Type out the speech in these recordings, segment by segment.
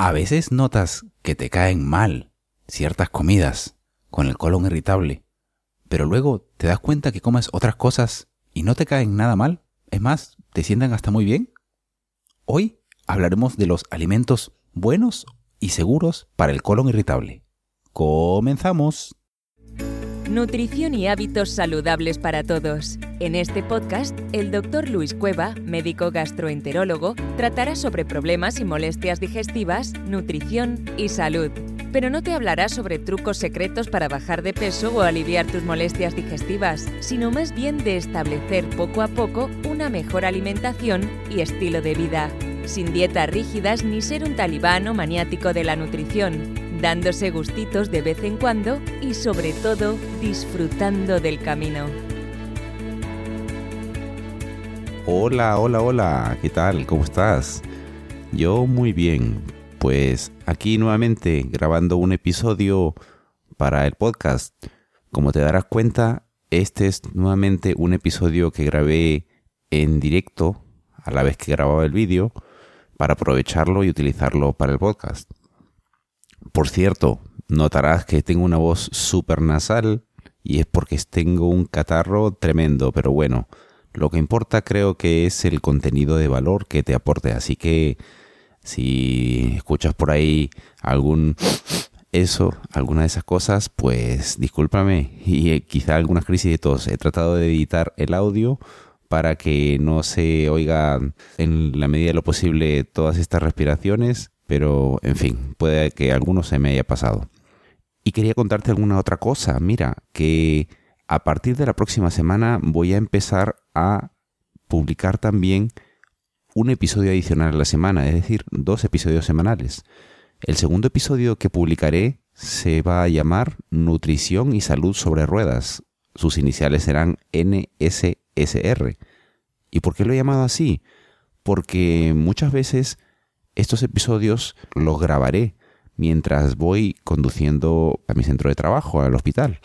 A veces notas que te caen mal ciertas comidas con el colon irritable, pero luego te das cuenta que comes otras cosas y no te caen nada mal. Es más, te sientan hasta muy bien. Hoy hablaremos de los alimentos buenos y seguros para el colon irritable. Comenzamos. Nutrición y hábitos saludables para todos. En este podcast, el doctor Luis Cueva, médico gastroenterólogo, tratará sobre problemas y molestias digestivas, nutrición y salud. Pero no te hablará sobre trucos secretos para bajar de peso o aliviar tus molestias digestivas, sino más bien de establecer poco a poco una mejor alimentación y estilo de vida, sin dietas rígidas ni ser un talibán o maniático de la nutrición dándose gustitos de vez en cuando y sobre todo disfrutando del camino. Hola, hola, hola, ¿qué tal? ¿Cómo estás? Yo muy bien, pues aquí nuevamente grabando un episodio para el podcast. Como te darás cuenta, este es nuevamente un episodio que grabé en directo a la vez que grababa el vídeo para aprovecharlo y utilizarlo para el podcast. Por cierto, notarás que tengo una voz súper nasal y es porque tengo un catarro tremendo, pero bueno, lo que importa creo que es el contenido de valor que te aporte, así que si escuchas por ahí algún eso, alguna de esas cosas, pues discúlpame. Y eh, quizá algunas crisis de tos. He tratado de editar el audio para que no se oiga en la medida de lo posible todas estas respiraciones pero, en fin, puede que alguno se me haya pasado. Y quería contarte alguna otra cosa. Mira, que a partir de la próxima semana voy a empezar a publicar también un episodio adicional a la semana, es decir, dos episodios semanales. El segundo episodio que publicaré se va a llamar Nutrición y Salud sobre Ruedas. Sus iniciales serán NSSR. ¿Y por qué lo he llamado así? Porque muchas veces estos episodios los grabaré mientras voy conduciendo a mi centro de trabajo, al hospital.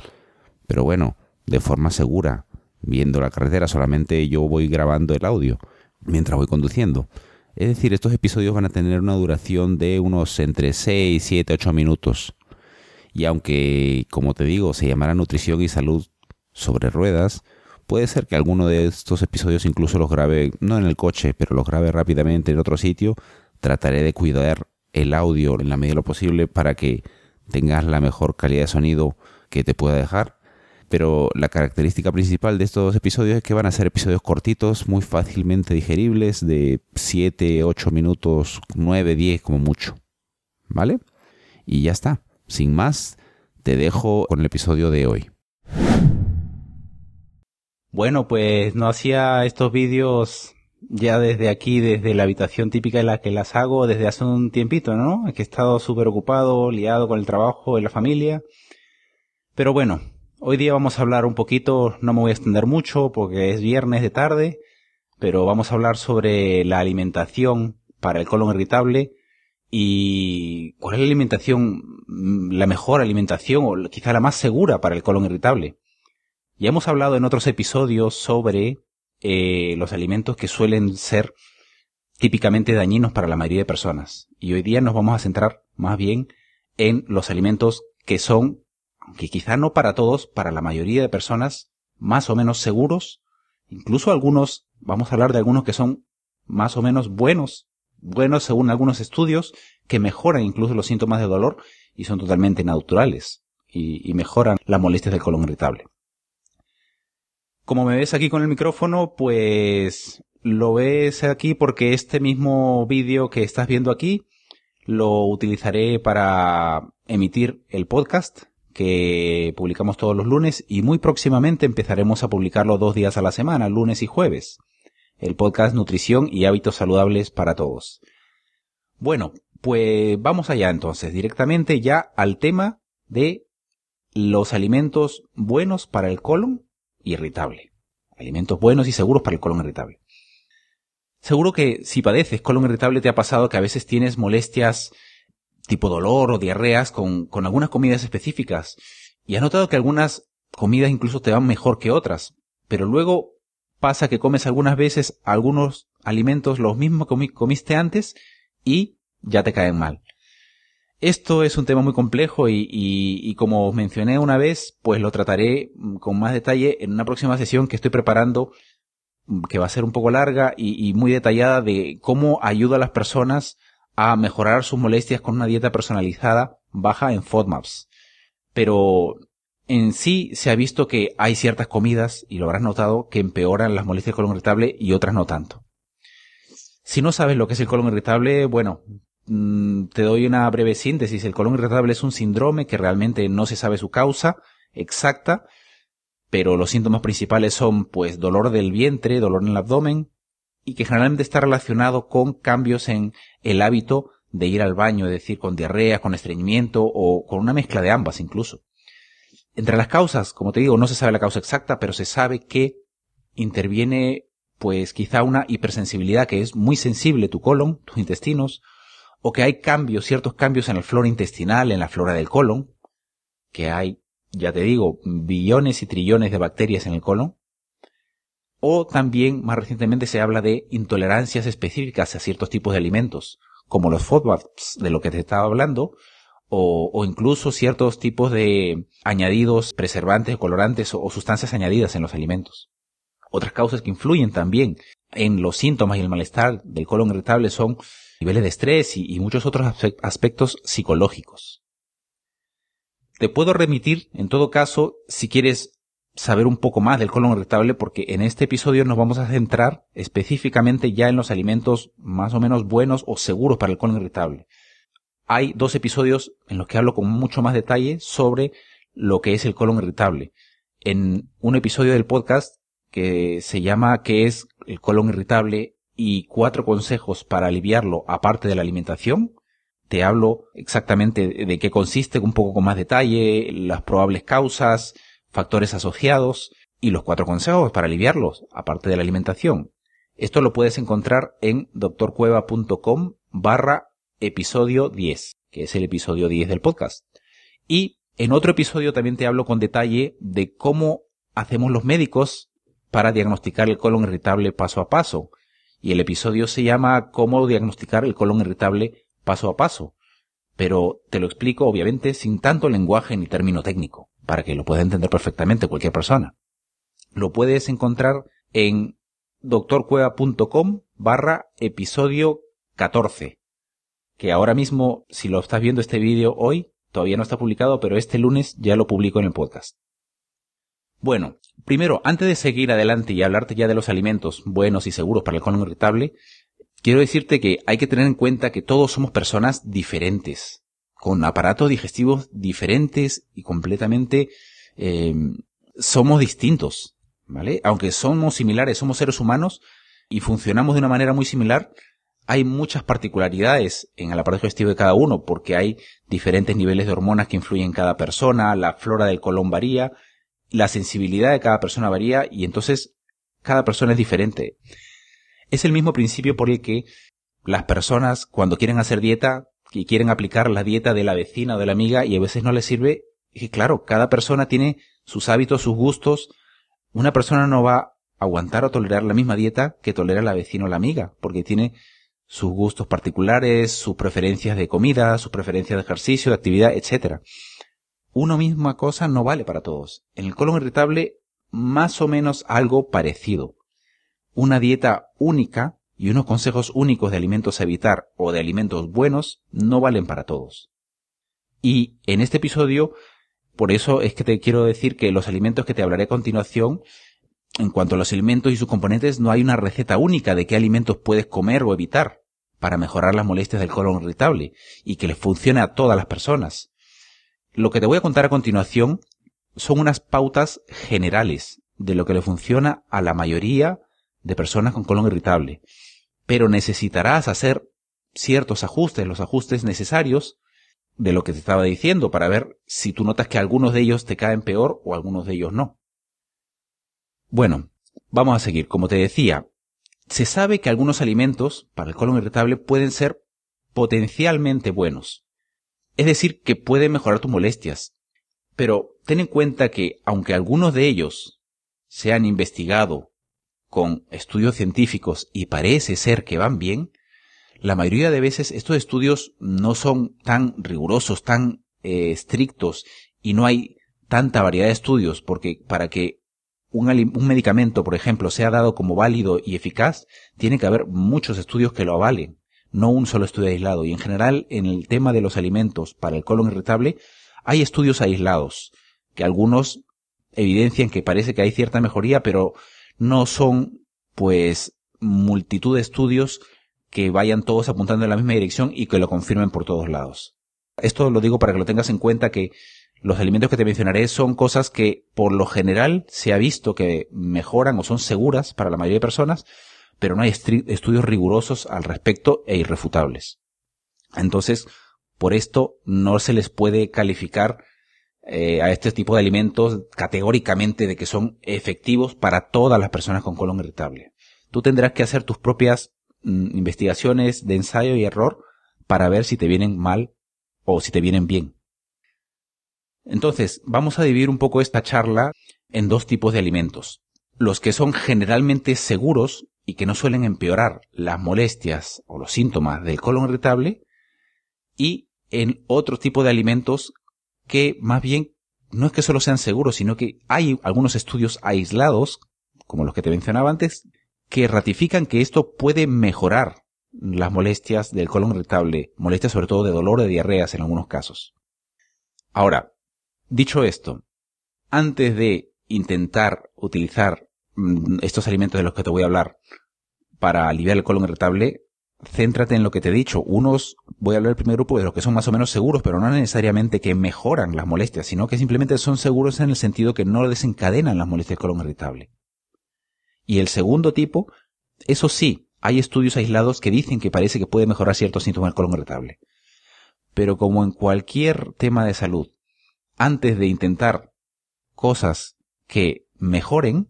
Pero bueno, de forma segura, viendo la carretera, solamente yo voy grabando el audio mientras voy conduciendo. Es decir, estos episodios van a tener una duración de unos entre 6, 7, 8 minutos. Y aunque, como te digo, se llamará Nutrición y Salud sobre Ruedas, puede ser que alguno de estos episodios incluso los grabe, no en el coche, pero los grabe rápidamente en otro sitio trataré de cuidar el audio en la medida de lo posible para que tengas la mejor calidad de sonido que te pueda dejar. Pero la característica principal de estos episodios es que van a ser episodios cortitos, muy fácilmente digeribles, de 7, 8 minutos, 9, 10 como mucho. ¿Vale? Y ya está. Sin más, te dejo con el episodio de hoy. Bueno, pues no hacía estos vídeos ya desde aquí, desde la habitación típica en la que las hago desde hace un tiempito, ¿no? Es que he estado súper ocupado, liado con el trabajo y la familia. Pero bueno, hoy día vamos a hablar un poquito, no me voy a extender mucho porque es viernes de tarde, pero vamos a hablar sobre la alimentación para el colon irritable y cuál es la alimentación, la mejor alimentación o quizá la más segura para el colon irritable. Ya hemos hablado en otros episodios sobre eh, los alimentos que suelen ser típicamente dañinos para la mayoría de personas. Y hoy día nos vamos a centrar más bien en los alimentos que son, aunque quizá no para todos, para la mayoría de personas, más o menos seguros. Incluso algunos, vamos a hablar de algunos que son más o menos buenos, buenos según algunos estudios, que mejoran incluso los síntomas de dolor y son totalmente naturales y, y mejoran las molestias del colon irritable. Como me ves aquí con el micrófono, pues lo ves aquí porque este mismo vídeo que estás viendo aquí lo utilizaré para emitir el podcast que publicamos todos los lunes y muy próximamente empezaremos a publicarlo dos días a la semana, lunes y jueves. El podcast Nutrición y Hábitos Saludables para Todos. Bueno, pues vamos allá entonces, directamente ya al tema de los alimentos buenos para el colon irritable. Alimentos buenos y seguros para el colon irritable. Seguro que si padeces colon irritable te ha pasado que a veces tienes molestias tipo dolor o diarreas con, algunas comidas específicas y has notado que algunas comidas incluso te van mejor que otras, pero luego pasa que comes algunas veces algunos alimentos los mismos que comiste antes y ya te caen mal. Esto es un tema muy complejo y, y, como os mencioné una vez, pues lo trataré con más detalle en una próxima sesión que estoy preparando, que va a ser un poco larga y, y muy detallada de cómo ayuda a las personas a mejorar sus molestias con una dieta personalizada baja en FODMAPs. Pero en sí se ha visto que hay ciertas comidas, y lo habrás notado, que empeoran las molestias del colon irritable y otras no tanto. Si no sabes lo que es el colon irritable, bueno, mm, te doy una breve síntesis. El colon irritable es un síndrome que realmente no se sabe su causa exacta, pero los síntomas principales son pues dolor del vientre, dolor en el abdomen, y que generalmente está relacionado con cambios en el hábito de ir al baño, es decir, con diarrea, con estreñimiento o con una mezcla de ambas incluso. Entre las causas, como te digo, no se sabe la causa exacta, pero se sabe que interviene pues quizá una hipersensibilidad que es muy sensible tu colon, tus intestinos, o que hay cambios, ciertos cambios en la flora intestinal, en la flora del colon, que hay, ya te digo, billones y trillones de bacterias en el colon, o también más recientemente se habla de intolerancias específicas a ciertos tipos de alimentos, como los FODMAPs de lo que te estaba hablando, o, incluso ciertos tipos de añadidos, preservantes, colorantes o, sustancias añadidas en los alimentos. Otras causas que influyen también en los síntomas y el malestar del colon irritable son niveles de estrés y, muchos otros aspectos psicológicos. Te puedo remitir, en todo caso, si quieres saber un poco más del colon irritable, porque en este episodio nos vamos a centrar específicamente ya en los alimentos más o menos buenos o seguros para el colon irritable hay dos episodios en los que hablo con mucho más detalle sobre lo que es el colon irritable. En un episodio del podcast que se llama ¿Qué es el colon irritable? Y cuatro consejos para aliviarlo aparte de la alimentación. Te hablo exactamente de qué consiste un poco con más detalle, las probables causas, factores asociados y los cuatro consejos para aliviarlos aparte de la alimentación. Esto lo puedes encontrar en doctorcueva.com barra episodio 10, que es el episodio 10 del podcast. Y en otro episodio también te hablo con detalle de cómo hacemos los médicos para diagnosticar el colon irritable paso a paso. Y el episodio se llama Cómo diagnosticar el colon irritable paso a paso. Pero te lo explico obviamente sin tanto lenguaje ni término técnico, para que lo pueda entender perfectamente cualquier persona. Lo puedes encontrar en doctorcueva.com barra episodio 14 que ahora mismo, si lo estás viendo este vídeo hoy, todavía no está publicado, pero este lunes ya lo publico en el podcast. Bueno, primero, antes de seguir adelante y hablarte ya de los alimentos buenos y seguros para el colon irritable, quiero decirte que hay que tener en cuenta que todos somos personas diferentes, con aparatos digestivos diferentes y completamente eh, somos distintos, ¿vale? Aunque somos similares, somos seres humanos y funcionamos de una manera muy similar, hay muchas particularidades en el aparato digestivo de cada uno, porque hay diferentes niveles de hormonas que influyen en cada persona, la flora del colon varía, la sensibilidad de cada persona varía, y entonces cada persona es diferente. Es el mismo principio por el que las personas, cuando quieren hacer dieta, y quieren aplicar la dieta de la vecina o de la amiga, y a veces no les sirve, y claro, cada persona tiene sus hábitos, sus gustos. Una persona no va a aguantar o tolerar la misma dieta que tolera la vecina o la amiga, porque tiene sus gustos particulares, sus preferencias de comida, sus preferencias de ejercicio, de actividad, etc. Una misma cosa no vale para todos. En el colon irritable, más o menos algo parecido. Una dieta única y unos consejos únicos de alimentos a evitar o de alimentos buenos no valen para todos. Y en este episodio, por eso es que te quiero decir que los alimentos que te hablaré a continuación en cuanto a los alimentos y sus componentes, no hay una receta única de qué alimentos puedes comer o evitar para mejorar las molestias del colon irritable y que les funcione a todas las personas. Lo que te voy a contar a continuación son unas pautas generales de lo que le funciona a la mayoría de personas con colon irritable. Pero necesitarás hacer ciertos ajustes, los ajustes necesarios de lo que te estaba diciendo para ver si tú notas que algunos de ellos te caen peor o algunos de ellos no. Bueno, vamos a seguir. Como te decía, se sabe que algunos alimentos para el colon irritable pueden ser potencialmente buenos. Es decir, que pueden mejorar tus molestias. Pero ten en cuenta que, aunque algunos de ellos se han investigado con estudios científicos y parece ser que van bien, la mayoría de veces estos estudios no son tan rigurosos, tan eh, estrictos y no hay tanta variedad de estudios porque para que un, un, medicamento, por ejemplo, sea dado como válido y eficaz, tiene que haber muchos estudios que lo avalen, no un solo estudio aislado. Y en general, en el tema de los alimentos para el colon irritable, hay estudios aislados, que algunos evidencian que parece que hay cierta mejoría, pero no son, pues, multitud de estudios que vayan todos apuntando en la misma dirección y que lo confirmen por todos lados. Esto lo digo para que lo tengas en cuenta que los alimentos que te mencionaré son cosas que por lo general se ha visto que mejoran o son seguras para la mayoría de personas, pero no hay estudios rigurosos al respecto e irrefutables. Entonces, por esto no se les puede calificar eh, a este tipo de alimentos categóricamente de que son efectivos para todas las personas con colon irritable. Tú tendrás que hacer tus propias mm, investigaciones de ensayo y error para ver si te vienen mal o si te vienen bien. Entonces, vamos a dividir un poco esta charla en dos tipos de alimentos. Los que son generalmente seguros y que no suelen empeorar las molestias o los síntomas del colon irritable y en otro tipo de alimentos que más bien no es que solo sean seguros, sino que hay algunos estudios aislados, como los que te mencionaba antes, que ratifican que esto puede mejorar las molestias del colon irritable, molestias sobre todo de dolor de diarreas en algunos casos. Ahora, Dicho esto, antes de intentar utilizar estos alimentos de los que te voy a hablar para aliviar el colon irritable, céntrate en lo que te he dicho. Unos, voy a hablar del primer grupo de los que son más o menos seguros, pero no necesariamente que mejoran las molestias, sino que simplemente son seguros en el sentido que no desencadenan las molestias del colon irritable. Y el segundo tipo, eso sí, hay estudios aislados que dicen que parece que puede mejorar ciertos síntomas del colon irritable. Pero como en cualquier tema de salud, antes de intentar cosas que mejoren,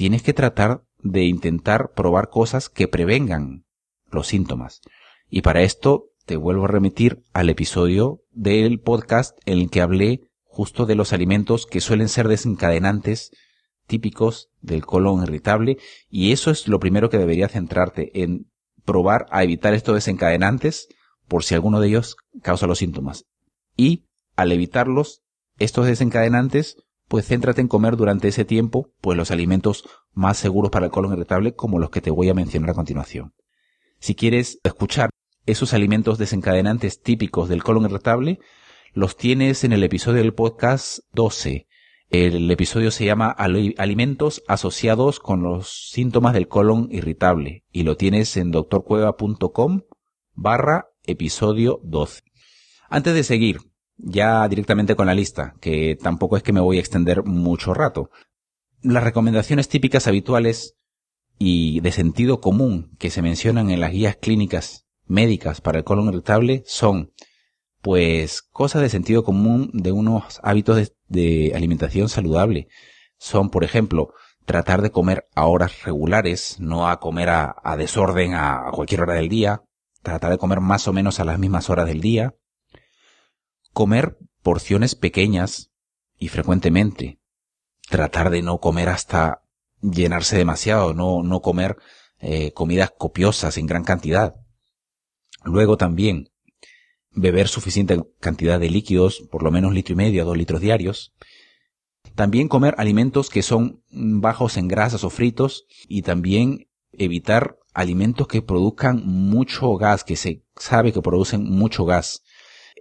tienes que tratar de intentar probar cosas que prevengan los síntomas. Y para esto te vuelvo a remitir al episodio del podcast en el que hablé justo de los alimentos que suelen ser desencadenantes típicos del colon irritable y eso es lo primero que deberías centrarte en probar a evitar estos desencadenantes por si alguno de ellos causa los síntomas. Y al evitarlos estos desencadenantes, pues céntrate en comer durante ese tiempo, pues los alimentos más seguros para el colon irritable como los que te voy a mencionar a continuación. Si quieres escuchar esos alimentos desencadenantes típicos del colon irritable, los tienes en el episodio del podcast 12. El episodio se llama Alimentos asociados con los síntomas del colon irritable y lo tienes en doctorcueva.com barra episodio 12. Antes de seguir, ya directamente con la lista, que tampoco es que me voy a extender mucho rato. Las recomendaciones típicas habituales y de sentido común que se mencionan en las guías clínicas médicas para el colon irritable son, pues, cosas de sentido común de unos hábitos de, alimentación saludable. Son, por ejemplo, tratar de comer a horas regulares, no a comer a, a desorden a cualquier hora del día, tratar de comer más o menos a las mismas horas del día, Comer porciones pequeñas y frecuentemente. Tratar de no comer hasta llenarse demasiado, no, no comer eh, comidas copiosas en gran cantidad. Luego también beber suficiente cantidad de líquidos, por lo menos litro y medio, dos litros diarios. También comer alimentos que son bajos en grasas o fritos y también evitar alimentos que produzcan mucho gas, que se sabe que producen mucho gas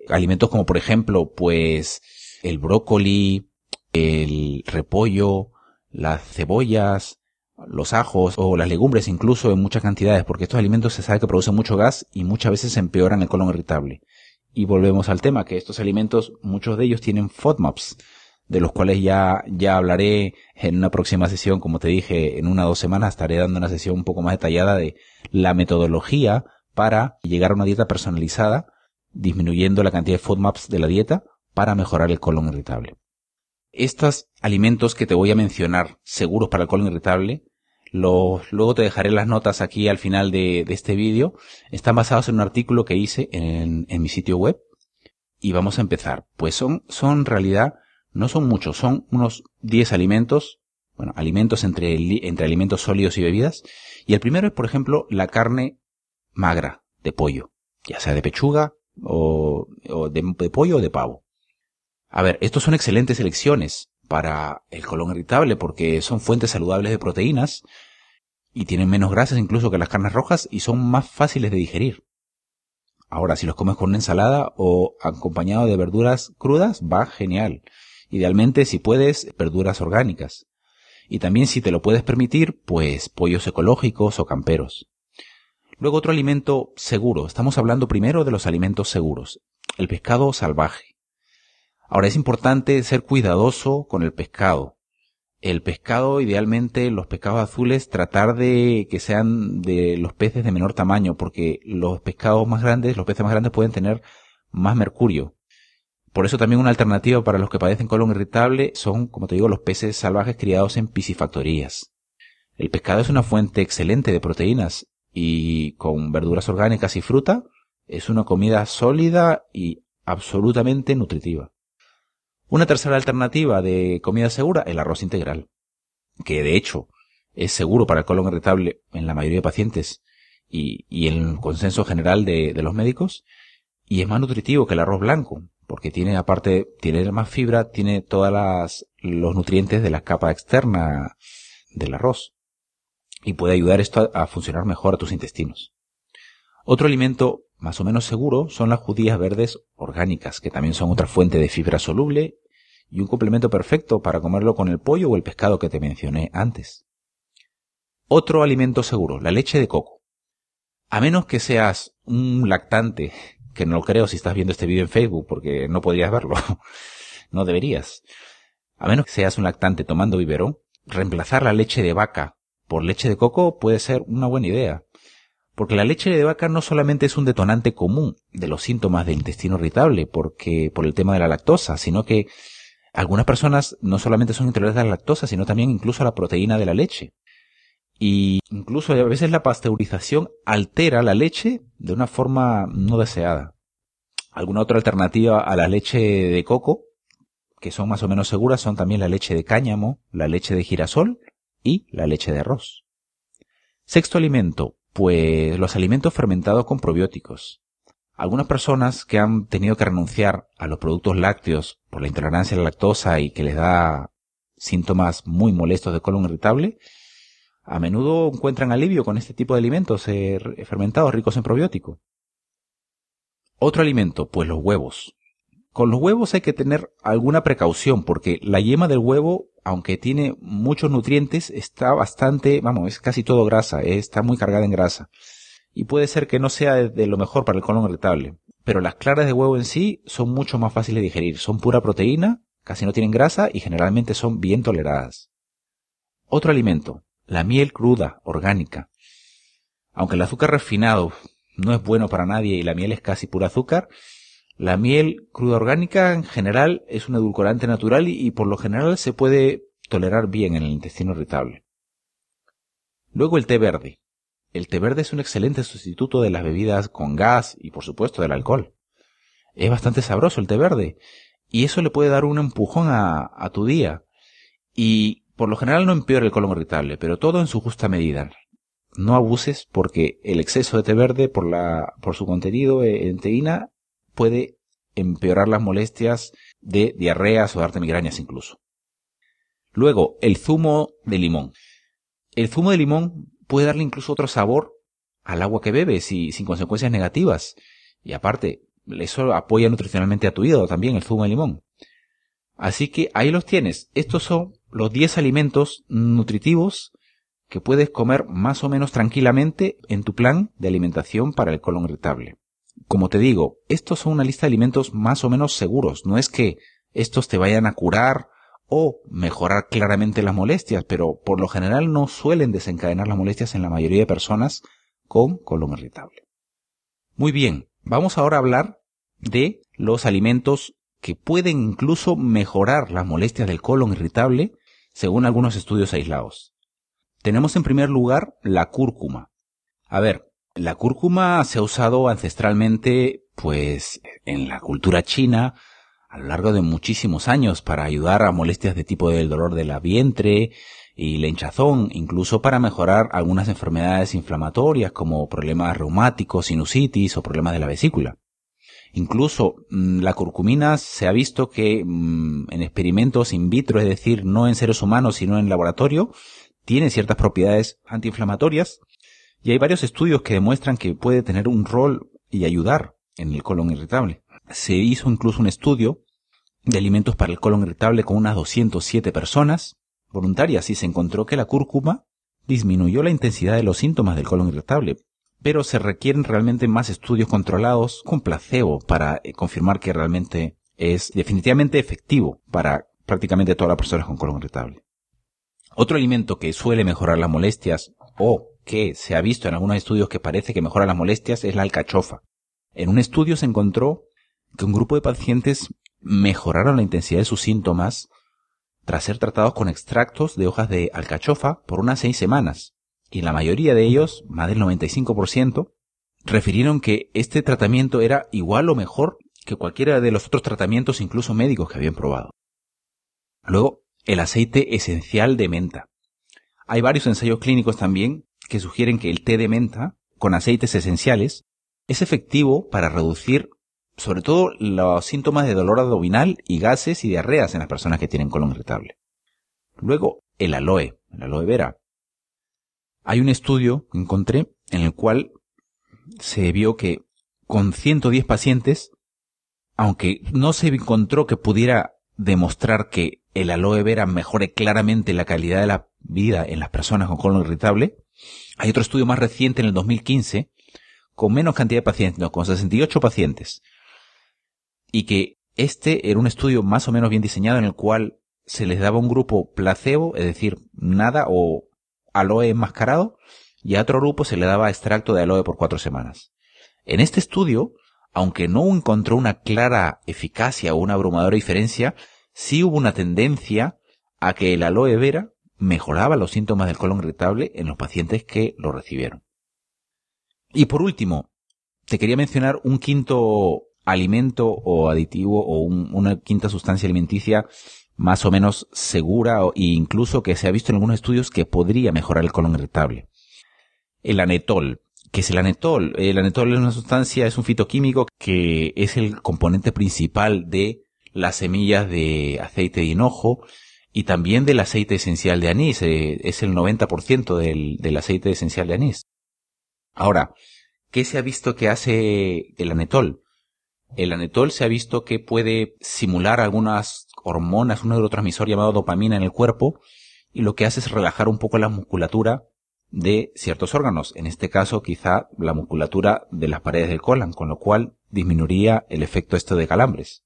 alimentos como por ejemplo, pues el brócoli, el repollo, las cebollas, los ajos o las legumbres incluso en muchas cantidades, porque estos alimentos se sabe que producen mucho gas y muchas veces empeoran el colon irritable. Y volvemos al tema, que estos alimentos, muchos de ellos tienen FODMAPs, de los cuales ya, ya hablaré en una próxima sesión, como te dije, en una o dos semanas estaré dando una sesión un poco más detallada de la metodología para llegar a una dieta personalizada disminuyendo la cantidad de FODMAPs de la dieta para mejorar el colon irritable. Estos alimentos que te voy a mencionar seguros para el colon irritable, los, luego te dejaré las notas aquí al final de, este vídeo, están basados en un artículo que hice en, mi sitio web y vamos a empezar. Pues son, son en realidad, no son muchos, son unos 10 alimentos, bueno, alimentos entre, entre alimentos sólidos y bebidas. Y el primero es, por ejemplo, la carne magra, de pollo, ya sea de pechuga o, de, pollo o de pavo. A ver, estos son excelentes elecciones para el colon irritable porque son fuentes saludables de proteínas y tienen menos grasas incluso que las carnes rojas y son más fáciles de digerir. Ahora, si los comes con una ensalada o acompañado de verduras crudas, va genial. Idealmente, si puedes, verduras orgánicas. Y también si te lo puedes permitir, pues pollos ecológicos o camperos. Luego otro alimento seguro. Estamos hablando primero de los alimentos seguros. El pescado salvaje. Ahora es importante ser cuidadoso con el pescado. El pescado, idealmente, los pescados azules, tratar de que sean de los peces de menor tamaño, porque los pescados más grandes, los peces más grandes pueden tener más mercurio. Por eso también una alternativa para los que padecen colon irritable son, como te digo, los peces salvajes criados en piscifactorías. El pescado es una fuente excelente de proteínas y con verduras orgánicas y fruta es una comida sólida y absolutamente nutritiva. Una tercera alternativa de comida segura, el arroz integral, que de hecho es seguro para el colon irritable en la mayoría de pacientes y, y en el consenso general de, de los médicos, y es más nutritivo que el arroz blanco, porque tiene aparte, tiene más fibra, tiene todas las, los nutrientes de la capa externa del arroz. Y puede ayudar esto a, funcionar mejor a tus intestinos. Otro alimento más o menos seguro son las judías verdes orgánicas, que también son otra fuente de fibra soluble y un complemento perfecto para comerlo con el pollo o el pescado que te mencioné antes. Otro alimento seguro, la leche de coco. A menos que seas un lactante, que no lo creo si estás viendo este vídeo en Facebook porque no podrías verlo, no deberías. A menos que seas un lactante tomando biberón, reemplazar la leche de vaca por leche de coco puede ser una buena idea. Porque la leche de vaca no solamente es un detonante común de los síntomas del intestino irritable, porque por el tema de la lactosa, sino que algunas personas no solamente son intolerantes a la lactosa, sino también incluso a la proteína de la leche. Y incluso a veces la pasteurización altera la leche de una forma no deseada. Alguna otra alternativa a la leche de coco, que son más o menos seguras, son también la leche de cáñamo, la leche de girasol y la leche de arroz. Sexto alimento, pues los alimentos fermentados con probióticos. Algunas personas que han tenido que renunciar a los productos lácteos por la intolerancia a la lactosa y que les da síntomas muy molestos de colon irritable, a menudo encuentran alivio con este tipo de alimentos eh, fermentados ricos en probiótico. Otro alimento, pues los huevos. Con los huevos hay que tener alguna precaución porque la yema del huevo, aunque tiene muchos nutrientes, está bastante, vamos, es casi todo grasa, eh, está muy cargada en grasa. Y puede ser que no sea de lo mejor para el colon irritable. Pero las claras de huevo en sí son mucho más fáciles de digerir. Son pura proteína, casi no tienen grasa y generalmente son bien toleradas. Otro alimento, la miel cruda, orgánica. Aunque el azúcar refinado no es bueno para nadie y la miel es casi pura azúcar, la miel cruda orgánica en general es un edulcorante natural y, por lo general se puede tolerar bien en el intestino irritable. Luego el té verde. El té verde es un excelente sustituto de las bebidas con gas y por supuesto del alcohol. Es bastante sabroso el té verde y eso le puede dar un empujón a, tu día. Y por lo general no empeora el colon irritable, pero todo en su justa medida. No abuses porque el exceso de té verde por, por su contenido en teína puede empeorar las molestias de diarreas o darte migrañas incluso. Luego, el zumo de limón. El zumo de limón puede darle incluso otro sabor al agua que bebes y sin consecuencias negativas. Y aparte, eso apoya nutricionalmente a tu hígado también, el zumo de limón. Así que ahí los tienes. Estos son los 10 alimentos nutritivos que puedes comer más o menos tranquilamente en tu plan de alimentación para el colon irritable. Como te digo, estos son una lista de alimentos más o menos seguros. No es que estos te vayan a curar o mejorar claramente las molestias, pero por lo general no suelen desencadenar las molestias en la mayoría de personas con colon irritable. Muy bien, vamos ahora a hablar de los alimentos que pueden incluso mejorar las molestias del colon irritable según algunos estudios aislados. Tenemos en primer lugar la cúrcuma. A ver, la cúrcuma se ha usado ancestralmente, pues, en la cultura china a lo largo de muchísimos años para ayudar a molestias de tipo del dolor de la vientre, y la hinchazón, incluso para mejorar algunas enfermedades inflamatorias como problemas reumáticos, sinusitis o problemas de la vesícula. Incluso mm, la curcumina se ha visto que mm, en experimentos in vitro, es decir, no en seres humanos sino en laboratorio, tiene ciertas propiedades antiinflamatorias y hay varios estudios que demuestran que puede tener un rol y ayudar en el colon irritable. Se hizo incluso un estudio de alimentos para el colon irritable con unas 207 personas voluntarias y se encontró que la cúrcuma disminuyó la intensidad de los síntomas del colon irritable, pero se requieren realmente más estudios controlados con placebo para eh, confirmar que realmente es definitivamente efectivo para prácticamente todas las personas con colon irritable. Otro alimento que suele mejorar las molestias o que se ha visto en algunos estudios que parece que mejora las molestias es la alcachofa. En un estudio se encontró que un grupo de pacientes mejoraron la intensidad de sus síntomas tras ser tratados con extractos de hojas de alcachofa por unas seis semanas y la mayoría de ellos, más del 95%, refirieron que este tratamiento era igual o mejor que cualquiera de los otros tratamientos, incluso médicos, que habían probado. Luego, el aceite esencial de menta. Hay varios ensayos clínicos también que sugieren que el té de menta, con aceites esenciales, es efectivo para reducir sobre todo los síntomas de dolor abdominal y gases y diarreas en las personas que tienen colon irritable. Luego, el aloe, el aloe vera, hay un estudio que encontré en el cual se vio que con 110 pacientes, aunque no se encontró que pudiera demostrar que el aloe vera mejore claramente la calidad de la vida en las personas con colon irritable, hay otro estudio más reciente en el 2015 con menos cantidad de pacientes, con 68 pacientes, y que este era un estudio más o menos bien diseñado en el cual se les daba un grupo placebo, es decir, nada o aloe enmascarado y a otro grupo se le daba extracto de aloe por cuatro semanas. En este estudio, aunque no encontró una clara eficacia o una abrumadora diferencia, sí hubo una tendencia a que el aloe vera mejoraba los síntomas del colon irritable en los pacientes que lo recibieron. Y por último, te quería mencionar un quinto alimento o aditivo o una quinta sustancia alimenticia más o menos segura e incluso que se ha visto en algunos estudios que podría mejorar el colon irritable. El anetol. ¿Qué es el anetol? El anetol es una sustancia, es un fitoquímico que es el componente principal de las semillas de aceite de hinojo y también del aceite esencial de anís. Eh, es el 90% del, del aceite esencial de anís. Ahora, ¿qué se ha visto que hace el anetol? El anetol se ha visto que puede simular algunas hormonas, un neurotransmisor llamado dopamina en el cuerpo, y lo que hace es relajar un poco la musculatura de ciertos órganos, en este caso quizá la musculatura de las paredes del colon, con lo cual disminuiría el efecto este de calambres.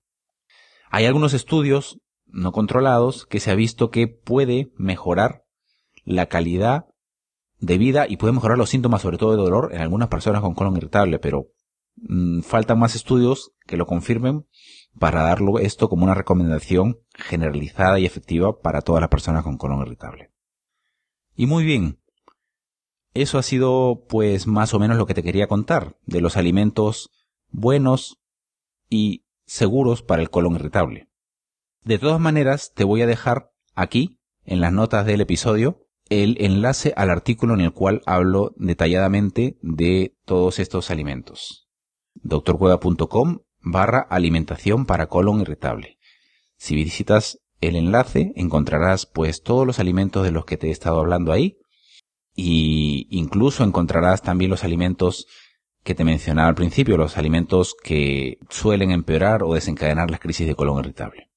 Hay algunos estudios no controlados que se ha visto que puede mejorar la calidad de vida y puede mejorar los síntomas sobre todo de dolor en algunas personas con colon irritable, pero mm, faltan más estudios que lo confirmen para darlo esto como una recomendación generalizada y efectiva para todas las personas con colon irritable. Y muy bien, eso ha sido pues más o menos lo que te quería contar de los alimentos buenos y seguros para el colon irritable. De todas maneras, te voy a dejar aquí, en las notas del episodio, el enlace al artículo en el cual hablo detalladamente de todos estos alimentos. doctorcueva.com barra alimentación para colon irritable. Si visitas el enlace encontrarás pues todos los alimentos de los que te he estado hablando ahí y incluso encontrarás también los alimentos que te mencionaba al principio, los alimentos que suelen empeorar o desencadenar las crisis de colon irritable.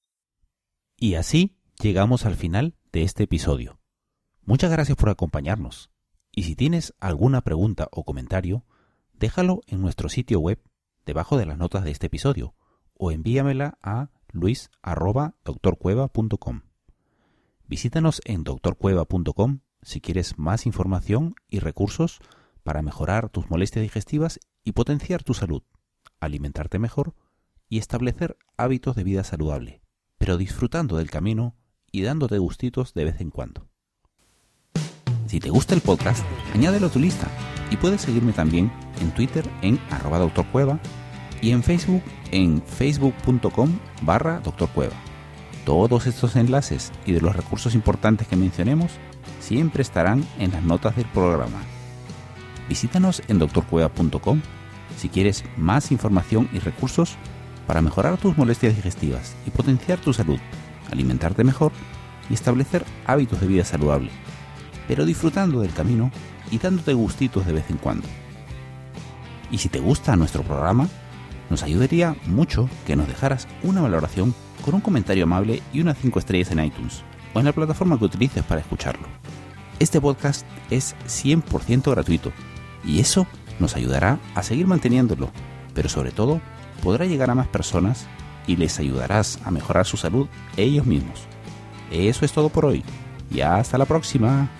Y así llegamos al final de este episodio. Muchas gracias por acompañarnos. Y si tienes alguna pregunta o comentario, déjalo en nuestro sitio web debajo de las notas de este episodio o envíamela a luis.doctorcueva.com. Visítanos en doctorcueva.com si quieres más información y recursos para mejorar tus molestias digestivas y potenciar tu salud, alimentarte mejor y establecer hábitos de vida saludable, pero disfrutando del camino y dándote gustitos de vez en cuando. Si te gusta el podcast, añádelo a tu lista y puedes seguirme también en Twitter en arroba doctorcueva y en Facebook en facebook.com barra doctorcueva. Todos estos enlaces y de los recursos importantes que mencionemos siempre estarán en las notas del programa. Visítanos en doctorcueva.com si quieres más información y recursos para mejorar tus molestias digestivas y potenciar tu salud, alimentarte mejor y establecer hábitos de vida saludable, pero disfrutando del camino y dándote gustitos de vez en cuando. Y si te gusta nuestro programa, nos ayudaría mucho que nos dejaras una valoración con un comentario amable y unas 5 estrellas en iTunes o en la plataforma que utilices para escucharlo. Este podcast es 100% gratuito y eso nos ayudará a seguir manteniéndolo, pero sobre todo podrá llegar a más personas y les ayudarás a mejorar su salud ellos mismos. Eso es todo por hoy y hasta la próxima.